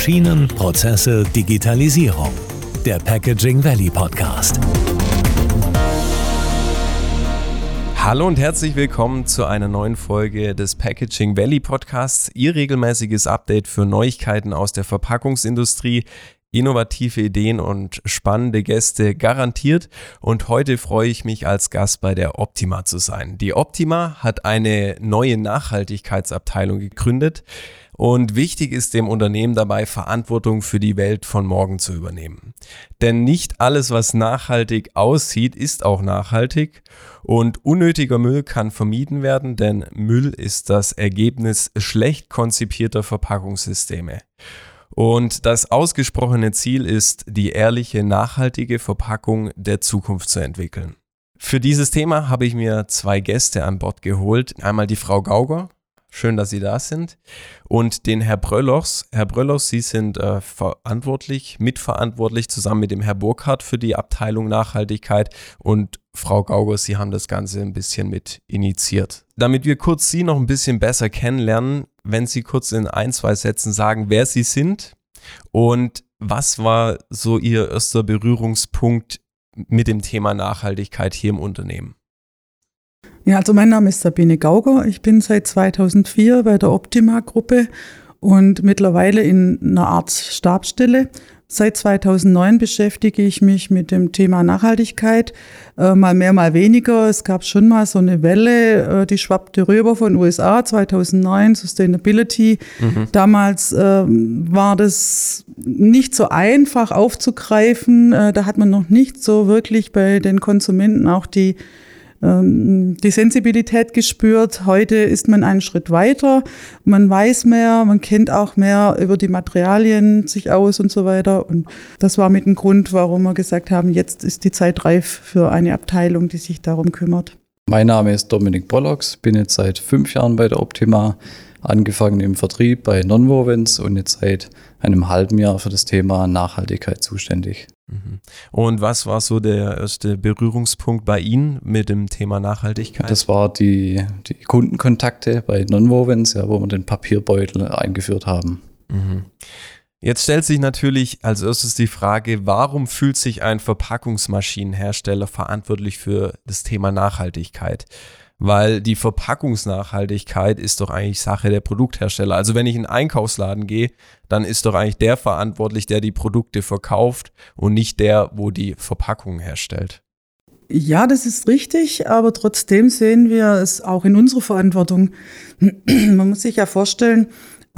Maschinen, Prozesse, Digitalisierung. Der Packaging Valley Podcast. Hallo und herzlich willkommen zu einer neuen Folge des Packaging Valley Podcasts, Ihr regelmäßiges Update für Neuigkeiten aus der Verpackungsindustrie innovative Ideen und spannende Gäste garantiert. Und heute freue ich mich als Gast bei der Optima zu sein. Die Optima hat eine neue Nachhaltigkeitsabteilung gegründet. Und wichtig ist dem Unternehmen dabei, Verantwortung für die Welt von morgen zu übernehmen. Denn nicht alles, was nachhaltig aussieht, ist auch nachhaltig. Und unnötiger Müll kann vermieden werden, denn Müll ist das Ergebnis schlecht konzipierter Verpackungssysteme. Und das ausgesprochene Ziel ist, die ehrliche, nachhaltige Verpackung der Zukunft zu entwickeln. Für dieses Thema habe ich mir zwei Gäste an Bord geholt. Einmal die Frau Gauger. Schön, dass Sie da sind. Und den Herr Bröllochs. Herr Bröllochs, Sie sind äh, verantwortlich, mitverantwortlich zusammen mit dem Herr Burkhardt für die Abteilung Nachhaltigkeit. Und Frau Gauger, Sie haben das Ganze ein bisschen mit initiiert. Damit wir kurz Sie noch ein bisschen besser kennenlernen, wenn Sie kurz in ein, zwei Sätzen sagen, wer Sie sind und was war so Ihr erster Berührungspunkt mit dem Thema Nachhaltigkeit hier im Unternehmen? Ja, also mein Name ist Sabine Gauger. Ich bin seit 2004 bei der Optima-Gruppe und mittlerweile in einer Art Stabsstelle. Seit 2009 beschäftige ich mich mit dem Thema Nachhaltigkeit, äh, mal mehr, mal weniger. Es gab schon mal so eine Welle, äh, die schwappte rüber von USA 2009, Sustainability. Mhm. Damals äh, war das nicht so einfach aufzugreifen. Äh, da hat man noch nicht so wirklich bei den Konsumenten auch die ähm, die Sensibilität gespürt. Heute ist man einen Schritt weiter. Man weiß mehr, man kennt auch mehr über die Materialien sich aus und so weiter. Und das war mit dem Grund, warum wir gesagt haben, jetzt ist die Zeit reif für eine Abteilung, die sich darum kümmert. Mein Name ist Dominik Bollocks, bin jetzt seit fünf Jahren bei der Optima, angefangen im Vertrieb bei Nonwovens und jetzt seit einem halben Jahr für das Thema Nachhaltigkeit zuständig. Und was war so der erste Berührungspunkt bei Ihnen mit dem Thema Nachhaltigkeit? Das war die, die Kundenkontakte bei Nonwovens, ja, wo wir den Papierbeutel eingeführt haben. Mhm. Jetzt stellt sich natürlich als erstes die Frage, warum fühlt sich ein Verpackungsmaschinenhersteller verantwortlich für das Thema Nachhaltigkeit? Weil die Verpackungsnachhaltigkeit ist doch eigentlich Sache der Produkthersteller. Also wenn ich in einen Einkaufsladen gehe, dann ist doch eigentlich der verantwortlich, der die Produkte verkauft und nicht der, wo die Verpackung herstellt. Ja, das ist richtig, aber trotzdem sehen wir es auch in unserer Verantwortung. Man muss sich ja vorstellen,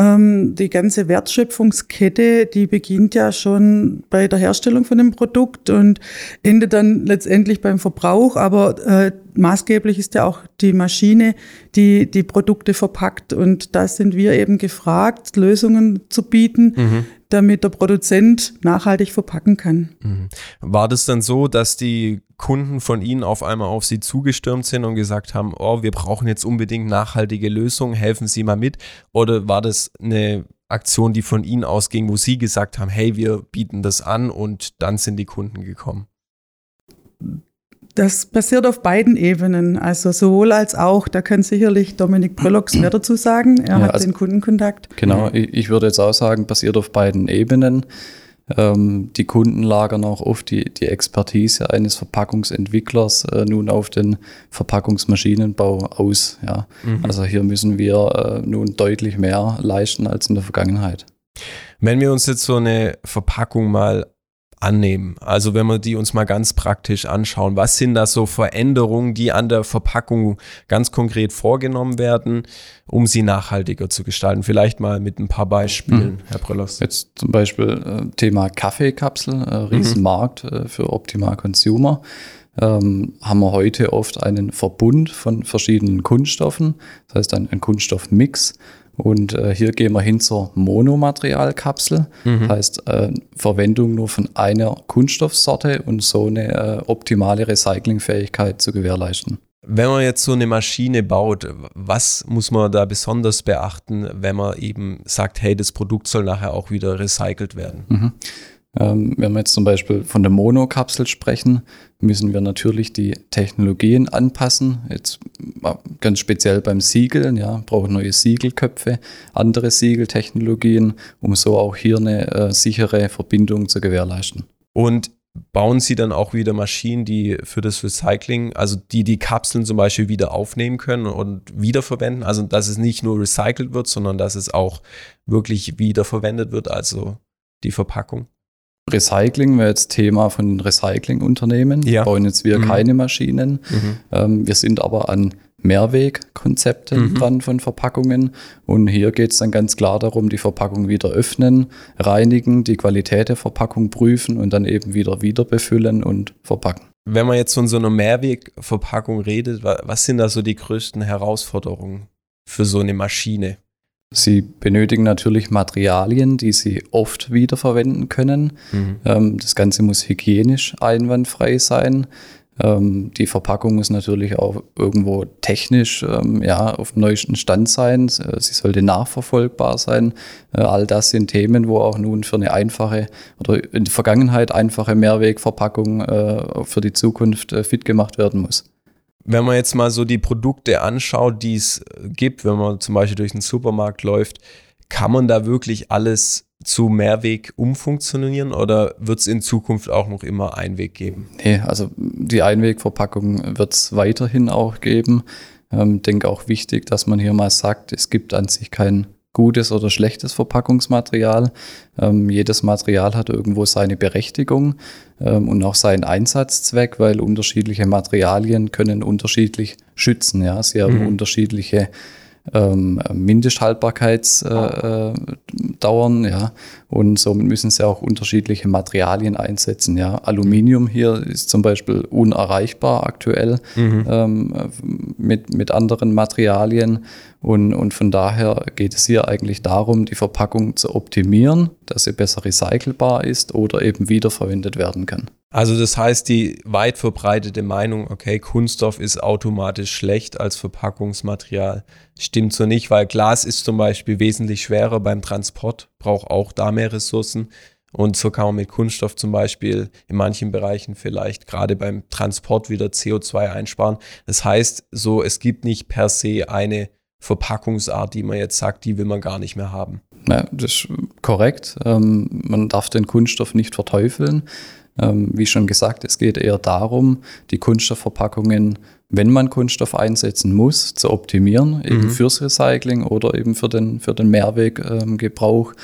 ähm, die ganze Wertschöpfungskette, die beginnt ja schon bei der Herstellung von dem Produkt und endet dann letztendlich beim Verbrauch. Aber äh, maßgeblich ist ja auch die Maschine, die die Produkte verpackt. Und da sind wir eben gefragt, Lösungen zu bieten, mhm. Damit der Produzent nachhaltig verpacken kann. Mhm. War das dann so, dass die Kunden von Ihnen auf einmal auf Sie zugestürmt sind und gesagt haben, oh, wir brauchen jetzt unbedingt nachhaltige Lösungen, helfen Sie mal mit? Oder war das eine Aktion, die von Ihnen ausging, wo Sie gesagt haben, hey, wir bieten das an und dann sind die Kunden gekommen? Das passiert auf beiden Ebenen, also sowohl als auch. Da kann sicherlich Dominik Bröllox mehr dazu sagen. Er ja, hat also, den Kundenkontakt. Genau, ich würde jetzt auch sagen, passiert auf beiden Ebenen. Ähm, die Kunden lagern auch oft die, die Expertise eines Verpackungsentwicklers äh, nun auf den Verpackungsmaschinenbau aus. Ja. Mhm. Also hier müssen wir äh, nun deutlich mehr leisten als in der Vergangenheit. Wenn wir uns jetzt so eine Verpackung mal annehmen. Also wenn wir die uns mal ganz praktisch anschauen, was sind das so Veränderungen, die an der Verpackung ganz konkret vorgenommen werden, um sie nachhaltiger zu gestalten? Vielleicht mal mit ein paar Beispielen, mhm. Herr Bröllers. Jetzt zum Beispiel äh, Thema Kaffeekapsel, äh, Riesenmarkt mhm. äh, für Optimal Consumer. Ähm, haben wir heute oft einen Verbund von verschiedenen Kunststoffen, das heißt ein, ein Kunststoffmix. Und äh, hier gehen wir hin zur Monomaterialkapsel. Mhm. Das heißt, äh, Verwendung nur von einer Kunststoffsorte und so eine äh, optimale Recyclingfähigkeit zu gewährleisten. Wenn man jetzt so eine Maschine baut, was muss man da besonders beachten, wenn man eben sagt, hey, das Produkt soll nachher auch wieder recycelt werden? Mhm. Ähm, wenn wir jetzt zum Beispiel von der Monokapsel sprechen, müssen wir natürlich die Technologien anpassen. Jetzt äh, ganz speziell beim Siegeln, ja, brauchen neue Siegelköpfe, andere Siegeltechnologien, um so auch hier eine äh, sichere Verbindung zu gewährleisten. Und bauen Sie dann auch wieder Maschinen, die für das Recycling, also die die Kapseln zum Beispiel wieder aufnehmen können und wiederverwenden? Also dass es nicht nur recycelt wird, sondern dass es auch wirklich wiederverwendet wird, also die Verpackung? Recycling wäre jetzt Thema von den Recyclingunternehmen. Ja. Bauen jetzt wir mhm. keine Maschinen. Mhm. Ähm, wir sind aber an Mehrwegkonzepten mhm. dran von Verpackungen. Und hier geht es dann ganz klar darum, die Verpackung wieder öffnen, reinigen, die Qualität der Verpackung prüfen und dann eben wieder wieder befüllen und verpacken. Wenn man jetzt von so einer Mehrwegverpackung redet, was sind da so die größten Herausforderungen für so eine Maschine? Sie benötigen natürlich Materialien, die Sie oft wiederverwenden können. Mhm. Ähm, das Ganze muss hygienisch einwandfrei sein. Ähm, die Verpackung muss natürlich auch irgendwo technisch ähm, ja, auf dem neuesten Stand sein. Äh, sie sollte nachverfolgbar sein. Äh, all das sind Themen, wo auch nun für eine einfache oder in der Vergangenheit einfache Mehrwegverpackung äh, für die Zukunft fit gemacht werden muss. Wenn man jetzt mal so die Produkte anschaut, die es gibt, wenn man zum Beispiel durch den Supermarkt läuft, kann man da wirklich alles zu Mehrweg umfunktionieren oder wird es in Zukunft auch noch immer Einweg geben? Nee, also die Einwegverpackung wird es weiterhin auch geben. Ich ähm, denke auch wichtig, dass man hier mal sagt, es gibt an sich kein gutes oder schlechtes Verpackungsmaterial. Ähm, jedes Material hat irgendwo seine Berechtigung ähm, und auch seinen Einsatzzweck, weil unterschiedliche Materialien können unterschiedlich schützen. Ja? Sie haben mhm. unterschiedliche ähm, Mindesthaltbarkeitsdauern, äh, äh ja, und somit müssen sie auch unterschiedliche Materialien einsetzen, ja. Aluminium hier ist zum Beispiel unerreichbar aktuell mhm. ähm, mit, mit anderen Materialien und, und von daher geht es hier eigentlich darum, die Verpackung zu optimieren, dass sie besser recycelbar ist oder eben wiederverwendet werden kann. Also das heißt, die weit verbreitete Meinung, okay, Kunststoff ist automatisch schlecht als Verpackungsmaterial, stimmt so nicht, weil Glas ist zum Beispiel wesentlich schwerer beim Transport, braucht auch da mehr Ressourcen. Und so kann man mit Kunststoff zum Beispiel in manchen Bereichen vielleicht gerade beim Transport wieder CO2 einsparen. Das heißt, so es gibt nicht per se eine Verpackungsart, die man jetzt sagt, die will man gar nicht mehr haben. Ja, das ist korrekt. Ähm, man darf den Kunststoff nicht verteufeln. Ähm, wie schon gesagt, es geht eher darum, die Kunststoffverpackungen, wenn man Kunststoff einsetzen muss, zu optimieren, eben mhm. fürs Recycling oder eben für den, für den Mehrweggebrauch. Ähm,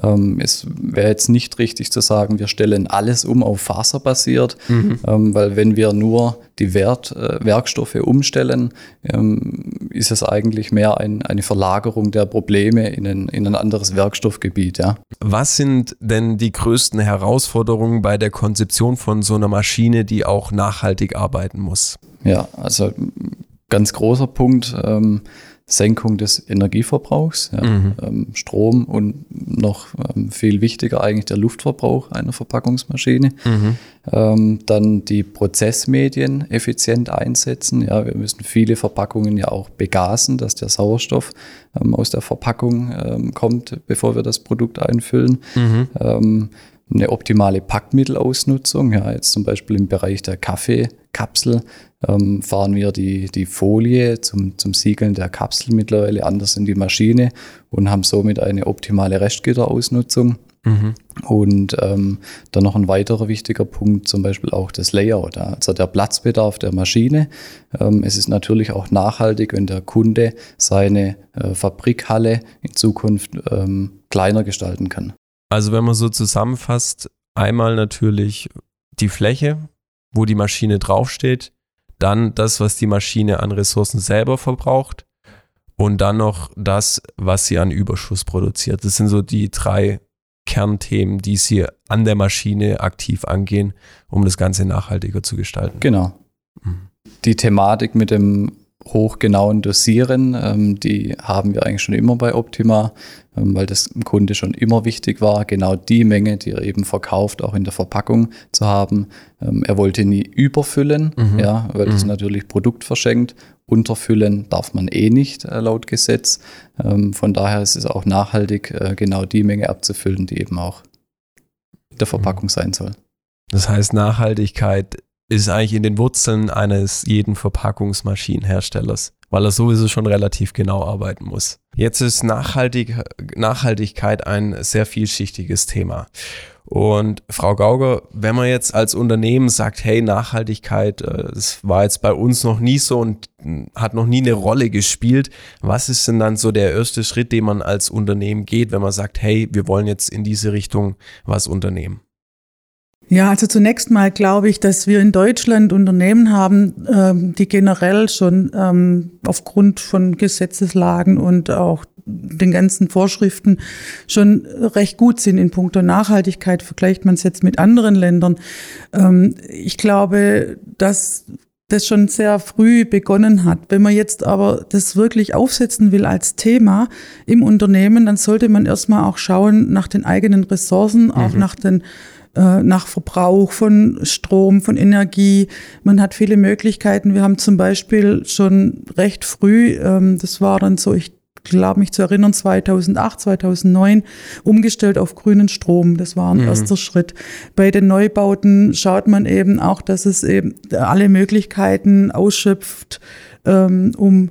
ähm, es wäre jetzt nicht richtig zu sagen, wir stellen alles um auf faserbasiert, mhm. ähm, weil wenn wir nur die Wert, äh, Werkstoffe umstellen, ähm, ist es eigentlich mehr ein, eine Verlagerung der Probleme in ein, in ein anderes Werkstoffgebiet. Ja. Was sind denn die größten Herausforderungen bei der Konzeption von so einer Maschine, die auch nachhaltig arbeiten muss? Ja, also ganz großer Punkt. Senkung des Energieverbrauchs, ja, mhm. ähm, Strom und noch ähm, viel wichtiger eigentlich der Luftverbrauch einer Verpackungsmaschine. Mhm. Ähm, dann die Prozessmedien effizient einsetzen. Ja, wir müssen viele Verpackungen ja auch begasen, dass der Sauerstoff aus der Verpackung kommt, bevor wir das Produkt einfüllen. Mhm eine optimale Packmittelausnutzung. Ja, jetzt zum Beispiel im Bereich der Kaffeekapsel ähm, fahren wir die, die Folie zum, zum Siegeln der Kapsel mittlerweile anders in die Maschine und haben somit eine optimale Restgitterausnutzung. Mhm. Und ähm, dann noch ein weiterer wichtiger Punkt, zum Beispiel auch das Layout, also der Platzbedarf der Maschine. Ähm, es ist natürlich auch nachhaltig, wenn der Kunde seine äh, Fabrikhalle in Zukunft ähm, kleiner gestalten kann. Also wenn man so zusammenfasst, einmal natürlich die Fläche, wo die Maschine draufsteht, dann das, was die Maschine an Ressourcen selber verbraucht und dann noch das, was sie an Überschuss produziert. Das sind so die drei Kernthemen, die sie an der Maschine aktiv angehen, um das Ganze nachhaltiger zu gestalten. Genau. Mhm. Die Thematik mit dem hochgenauen Dosieren, ähm, die haben wir eigentlich schon immer bei Optima, ähm, weil das im Kunde schon immer wichtig war, genau die Menge, die er eben verkauft, auch in der Verpackung zu haben. Ähm, er wollte nie überfüllen, mhm. ja, weil mhm. das natürlich Produkt verschenkt. Unterfüllen darf man eh nicht äh, laut Gesetz. Ähm, von daher ist es auch nachhaltig, äh, genau die Menge abzufüllen, die eben auch der Verpackung sein soll. Das heißt, Nachhaltigkeit ist eigentlich in den Wurzeln eines jeden Verpackungsmaschinenherstellers, weil er sowieso schon relativ genau arbeiten muss. Jetzt ist Nachhaltig Nachhaltigkeit ein sehr vielschichtiges Thema. Und Frau Gauger, wenn man jetzt als Unternehmen sagt, hey, Nachhaltigkeit, äh, das war jetzt bei uns noch nie so und hat noch nie eine Rolle gespielt, was ist denn dann so der erste Schritt, den man als Unternehmen geht, wenn man sagt, hey, wir wollen jetzt in diese Richtung was unternehmen? Ja, also zunächst mal glaube ich, dass wir in Deutschland Unternehmen haben, ähm, die generell schon ähm, aufgrund von Gesetzeslagen und auch den ganzen Vorschriften schon recht gut sind in puncto Nachhaltigkeit. Vergleicht man es jetzt mit anderen Ländern. Ähm, ich glaube, dass das schon sehr früh begonnen hat. Wenn man jetzt aber das wirklich aufsetzen will als Thema im Unternehmen, dann sollte man erstmal auch schauen nach den eigenen Ressourcen, auch mhm. nach den äh, nach Verbrauch von Strom, von Energie. Man hat viele Möglichkeiten. Wir haben zum Beispiel schon recht früh, ähm, das war dann so, ich glaube mich zu erinnern, 2008, 2009 umgestellt auf grünen Strom. Das war ein mhm. erster Schritt. Bei den Neubauten schaut man eben auch, dass es eben alle Möglichkeiten ausschöpft, ähm, um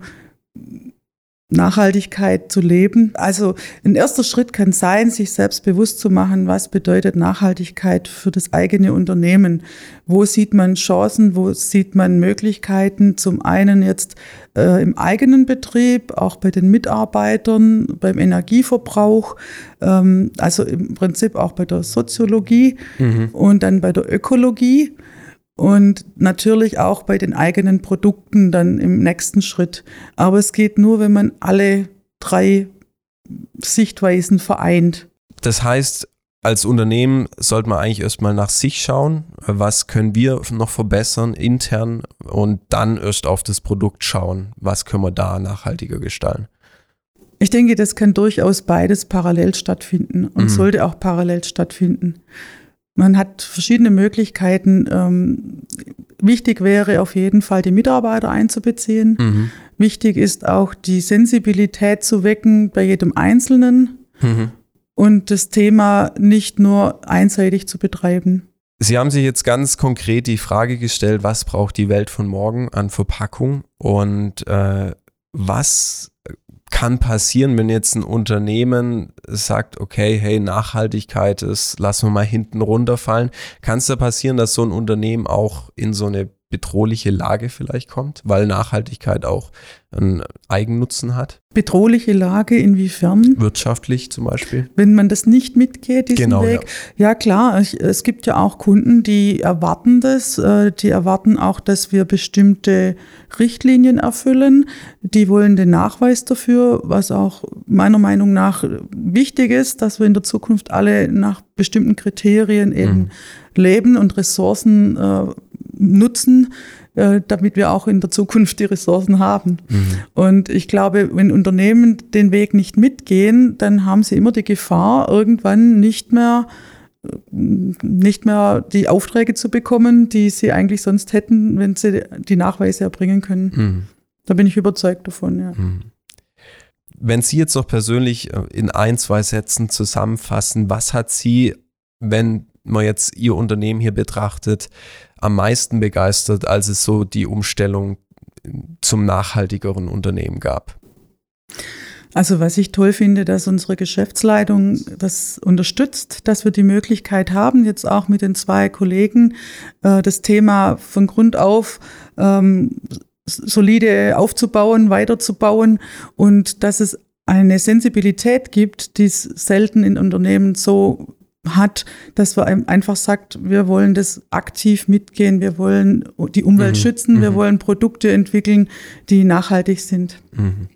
Nachhaltigkeit zu leben. Also ein erster Schritt kann sein, sich selbst bewusst zu machen, was bedeutet Nachhaltigkeit für das eigene Unternehmen. Wo sieht man Chancen, wo sieht man Möglichkeiten? Zum einen jetzt äh, im eigenen Betrieb, auch bei den Mitarbeitern, beim Energieverbrauch, ähm, also im Prinzip auch bei der Soziologie mhm. und dann bei der Ökologie und natürlich auch bei den eigenen Produkten dann im nächsten Schritt. Aber es geht nur, wenn man alle drei Sichtweisen vereint. Das heißt, als Unternehmen sollte man eigentlich erstmal nach sich schauen, was können wir noch verbessern intern und dann erst auf das Produkt schauen, was können wir da nachhaltiger gestalten. Ich denke, das kann durchaus beides parallel stattfinden und mhm. sollte auch parallel stattfinden. Man hat verschiedene Möglichkeiten. Ähm, wichtig wäre auf jeden Fall, die Mitarbeiter einzubeziehen. Mhm. Wichtig ist auch, die Sensibilität zu wecken bei jedem Einzelnen mhm. und das Thema nicht nur einseitig zu betreiben. Sie haben sich jetzt ganz konkret die Frage gestellt, was braucht die Welt von morgen an Verpackung und äh, was kann passieren, wenn jetzt ein Unternehmen sagt, okay, hey, Nachhaltigkeit ist, lassen wir mal hinten runterfallen. Kann es da passieren, dass so ein Unternehmen auch in so eine bedrohliche Lage vielleicht kommt, weil Nachhaltigkeit auch einen Eigennutzen hat? Bedrohliche Lage inwiefern? Wirtschaftlich zum Beispiel. Wenn man das nicht mitgeht, diesen genau, Weg. Ja. ja klar, es gibt ja auch Kunden, die erwarten das, äh, die erwarten auch, dass wir bestimmte Richtlinien erfüllen. Die wollen den Nachweis dafür, was auch meiner Meinung nach wichtig ist, dass wir in der Zukunft alle nach bestimmten Kriterien eben mhm. leben und Ressourcen äh, nutzen äh, damit wir auch in der Zukunft die Ressourcen haben. Mhm. Und ich glaube, wenn Unternehmen den Weg nicht mitgehen, dann haben sie immer die Gefahr, irgendwann nicht mehr nicht mehr die Aufträge zu bekommen, die sie eigentlich sonst hätten, wenn sie die Nachweise erbringen können. Mhm. Da bin ich überzeugt davon, ja. Mhm. Wenn Sie jetzt noch persönlich äh, in ein, zwei Sätzen zusammenfassen, was hat Sie, wenn man jetzt Ihr Unternehmen hier betrachtet, am meisten begeistert, als es so die Umstellung zum nachhaltigeren Unternehmen gab? Also was ich toll finde, dass unsere Geschäftsleitung das unterstützt, dass wir die Möglichkeit haben, jetzt auch mit den zwei Kollegen äh, das Thema von Grund auf ähm, solide aufzubauen, weiterzubauen und dass es eine Sensibilität gibt, die es selten in Unternehmen so hat, dass wir einfach sagt, wir wollen das aktiv mitgehen, wir wollen die Umwelt mhm. schützen, wir mhm. wollen Produkte entwickeln, die nachhaltig sind. Mhm.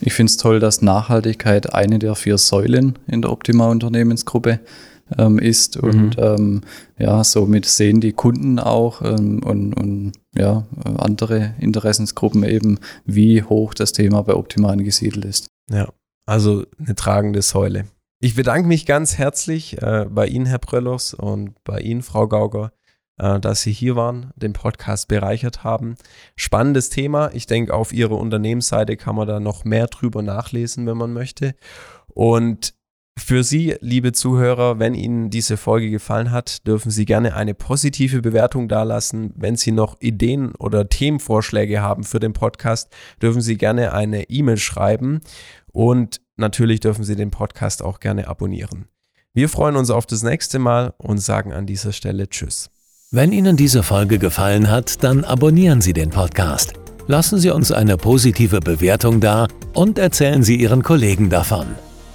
Ich finde es toll, dass Nachhaltigkeit eine der vier Säulen in der Optima Unternehmensgruppe ähm, ist und mhm. ähm, ja, somit sehen die Kunden auch ähm, und, und ja, andere Interessensgruppen eben, wie hoch das Thema bei Optima angesiedelt ist. Ja, also eine tragende Säule. Ich bedanke mich ganz herzlich äh, bei Ihnen, Herr Pröllers, und bei Ihnen, Frau Gauger, äh, dass Sie hier waren, den Podcast bereichert haben. Spannendes Thema. Ich denke, auf Ihrer Unternehmensseite kann man da noch mehr drüber nachlesen, wenn man möchte. Und Für Sie, liebe Zuhörer, wenn Ihnen diese Folge gefallen hat, dürfen Sie gerne eine positive Bewertung dalassen. Wenn Sie noch Ideen oder Themenvorschläge haben für den Podcast, dürfen Sie gerne eine E-Mail schreiben und natürlich dürfen Sie den Podcast auch gerne abonnieren. Wir freuen uns auf das nächste Mal und sagen an dieser Stelle Tschüss. Wenn Ihnen diese Folge gefallen hat, dann abonnieren Sie den Podcast. Lassen Sie uns eine positive Bewertung da und erzählen Sie Ihren Kollegen davon.